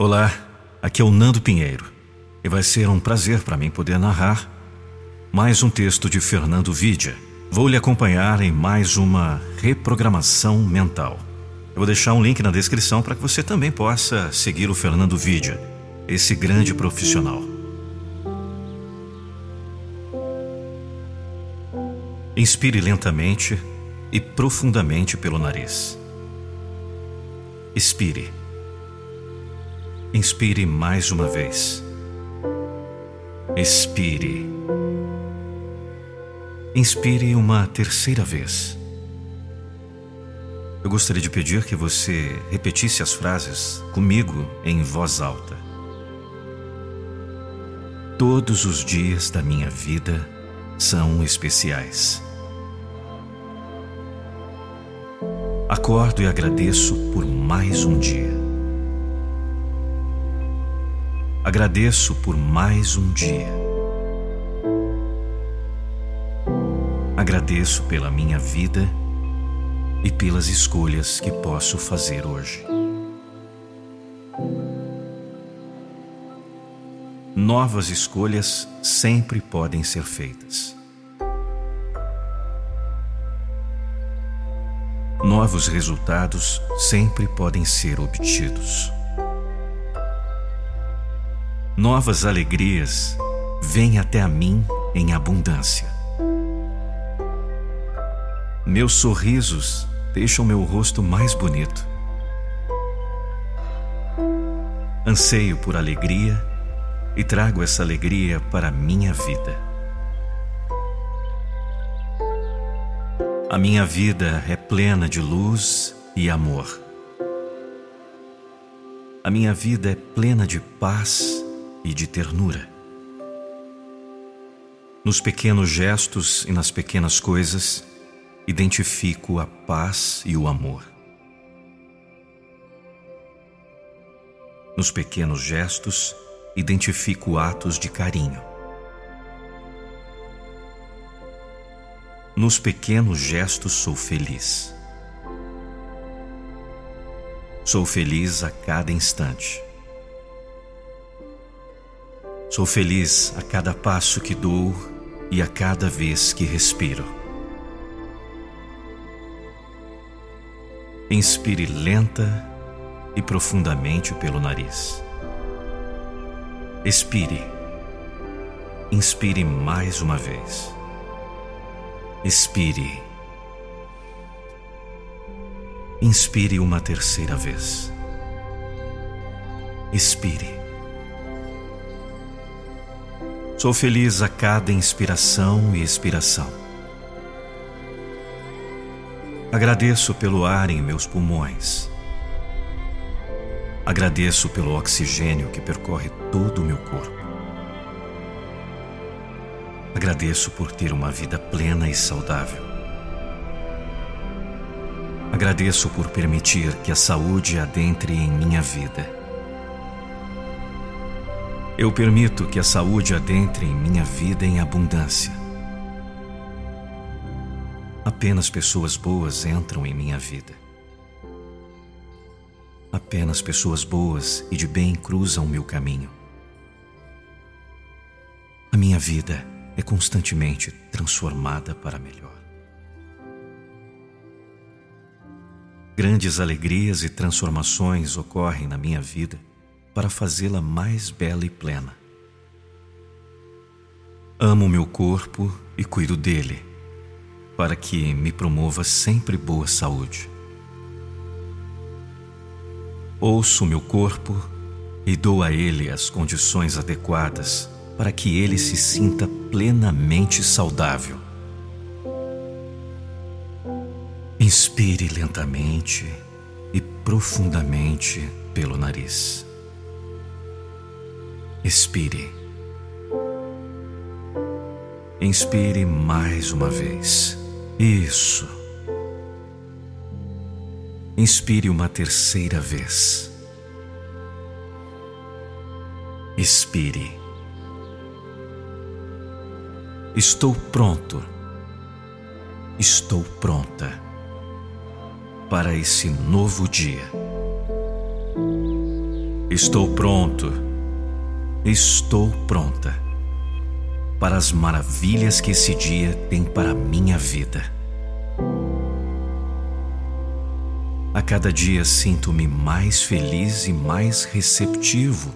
Olá, aqui é o Nando Pinheiro e vai ser um prazer para mim poder narrar mais um texto de Fernando Vidia. Vou lhe acompanhar em mais uma reprogramação mental. Eu vou deixar um link na descrição para que você também possa seguir o Fernando Vidia, esse grande profissional. Inspire lentamente e profundamente pelo nariz. Expire. Inspire mais uma vez. Expire. Inspire uma terceira vez. Eu gostaria de pedir que você repetisse as frases comigo em voz alta. Todos os dias da minha vida são especiais. Acordo e agradeço por mais um dia. Agradeço por mais um dia. Agradeço pela minha vida e pelas escolhas que posso fazer hoje. Novas escolhas sempre podem ser feitas. novos resultados sempre podem ser obtidos. Novas alegrias vêm até a mim em abundância. Meus sorrisos deixam meu rosto mais bonito. Anseio por alegria e trago essa alegria para a minha vida. A minha vida é plena de luz e amor. A minha vida é plena de paz e de ternura. Nos pequenos gestos e nas pequenas coisas, identifico a paz e o amor. Nos pequenos gestos, identifico atos de carinho. Nos pequenos gestos sou feliz. Sou feliz a cada instante. Sou feliz a cada passo que dou e a cada vez que respiro. Inspire lenta e profundamente pelo nariz. Expire. Inspire mais uma vez. Expire. Inspire uma terceira vez. Expire. Sou feliz a cada inspiração e expiração. Agradeço pelo ar em meus pulmões. Agradeço pelo oxigênio que percorre todo o meu corpo. Agradeço por ter uma vida plena e saudável. Agradeço por permitir que a saúde adentre em minha vida. Eu permito que a saúde adentre em minha vida em abundância. Apenas pessoas boas entram em minha vida. Apenas pessoas boas e de bem cruzam meu caminho. A minha vida é constantemente transformada para melhor. Grandes alegrias e transformações ocorrem na minha vida para fazê-la mais bela e plena. Amo meu corpo e cuido dele, para que me promova sempre boa saúde. Ouço meu corpo e dou a ele as condições adequadas para que ele se sinta plenamente saudável. Inspire lentamente e profundamente pelo nariz. Expire. Inspire mais uma vez. Isso. Inspire uma terceira vez. Expire. Estou pronto. Estou pronta para esse novo dia. Estou pronto, estou pronta para as maravilhas que esse dia tem para a minha vida. A cada dia sinto-me mais feliz e mais receptivo.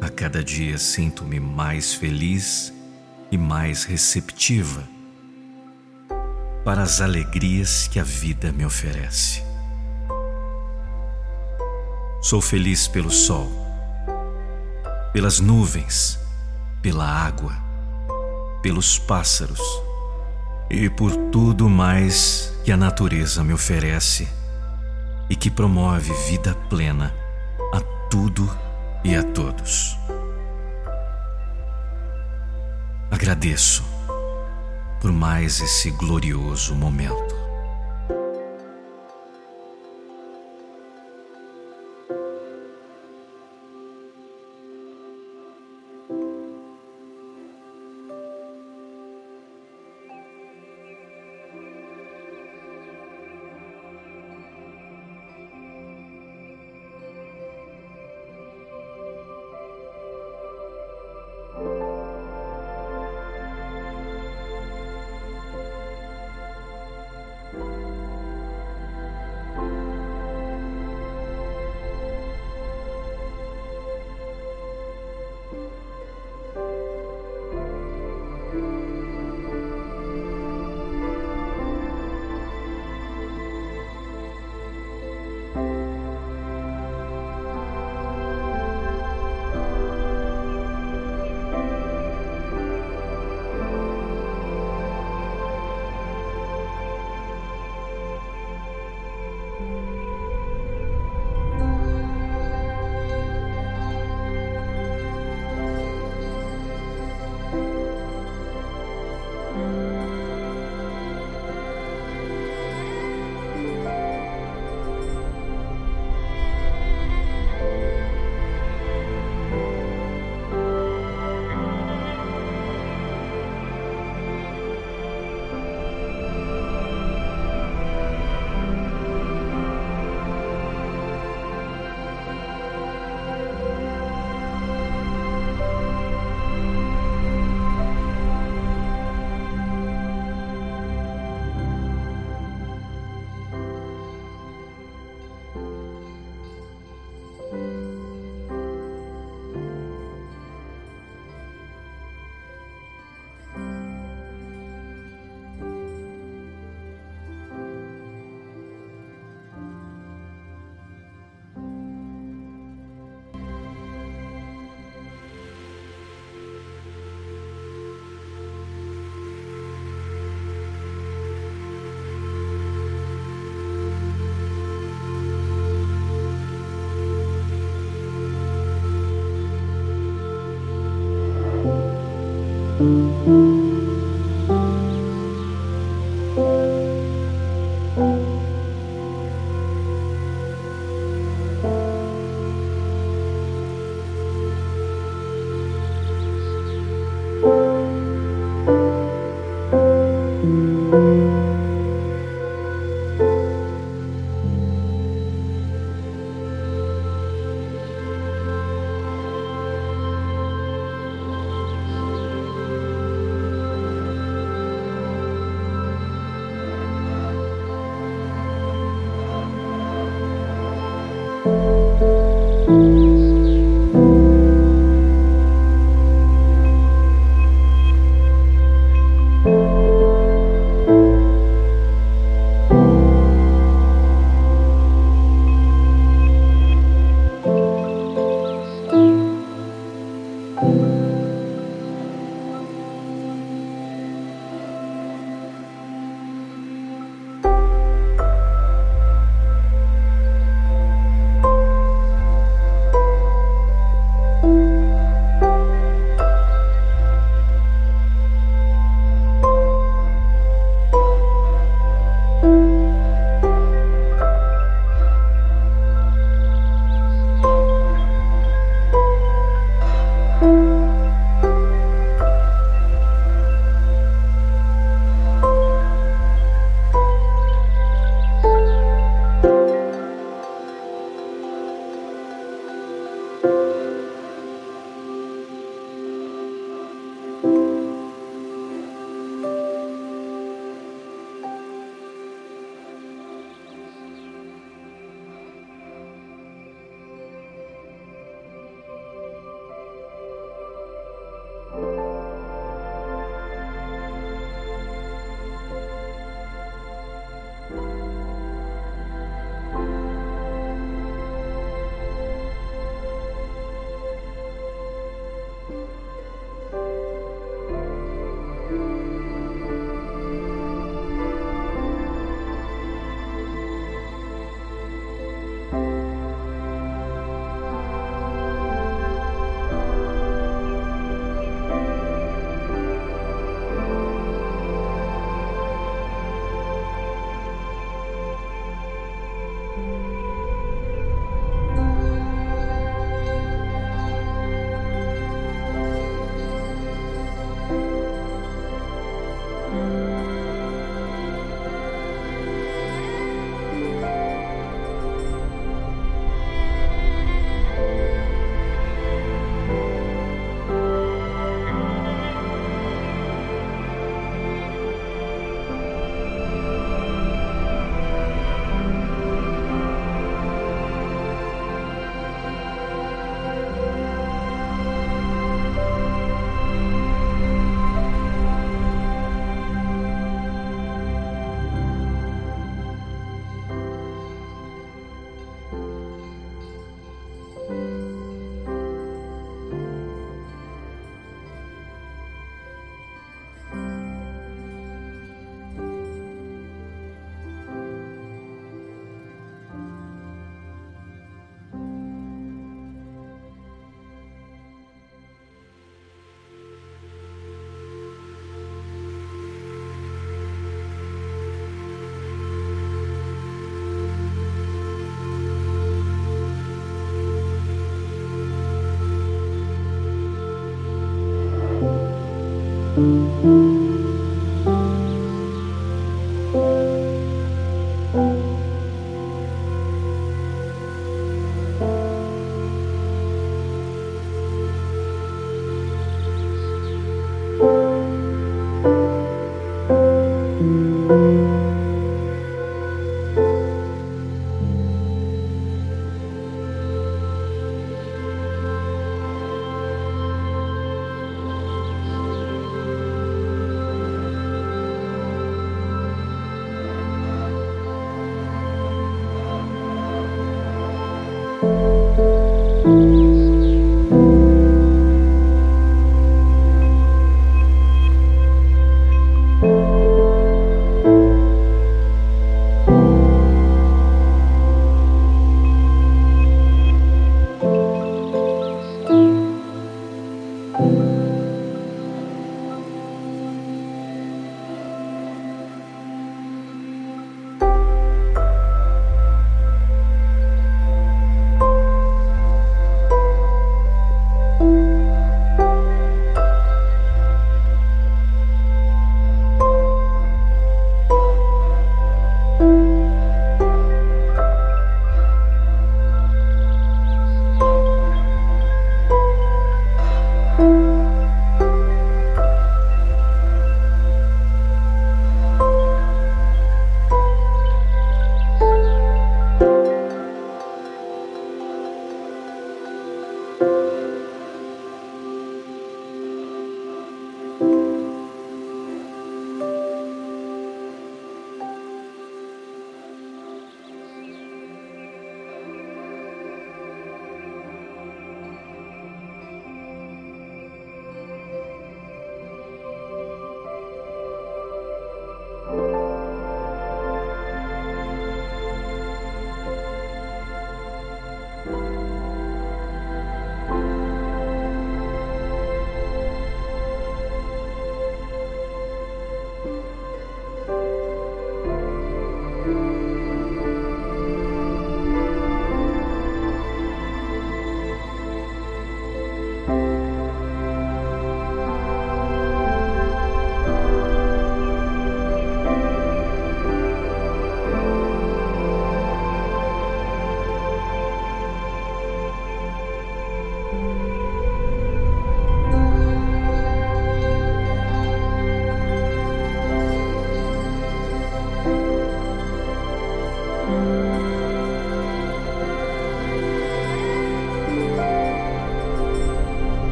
A cada dia sinto-me mais feliz e mais receptiva para as alegrias que a vida me oferece. Sou feliz pelo sol, pelas nuvens, pela água, pelos pássaros e por tudo mais que a natureza me oferece e que promove vida plena a tudo e a todos. Agradeço por mais esse glorioso momento.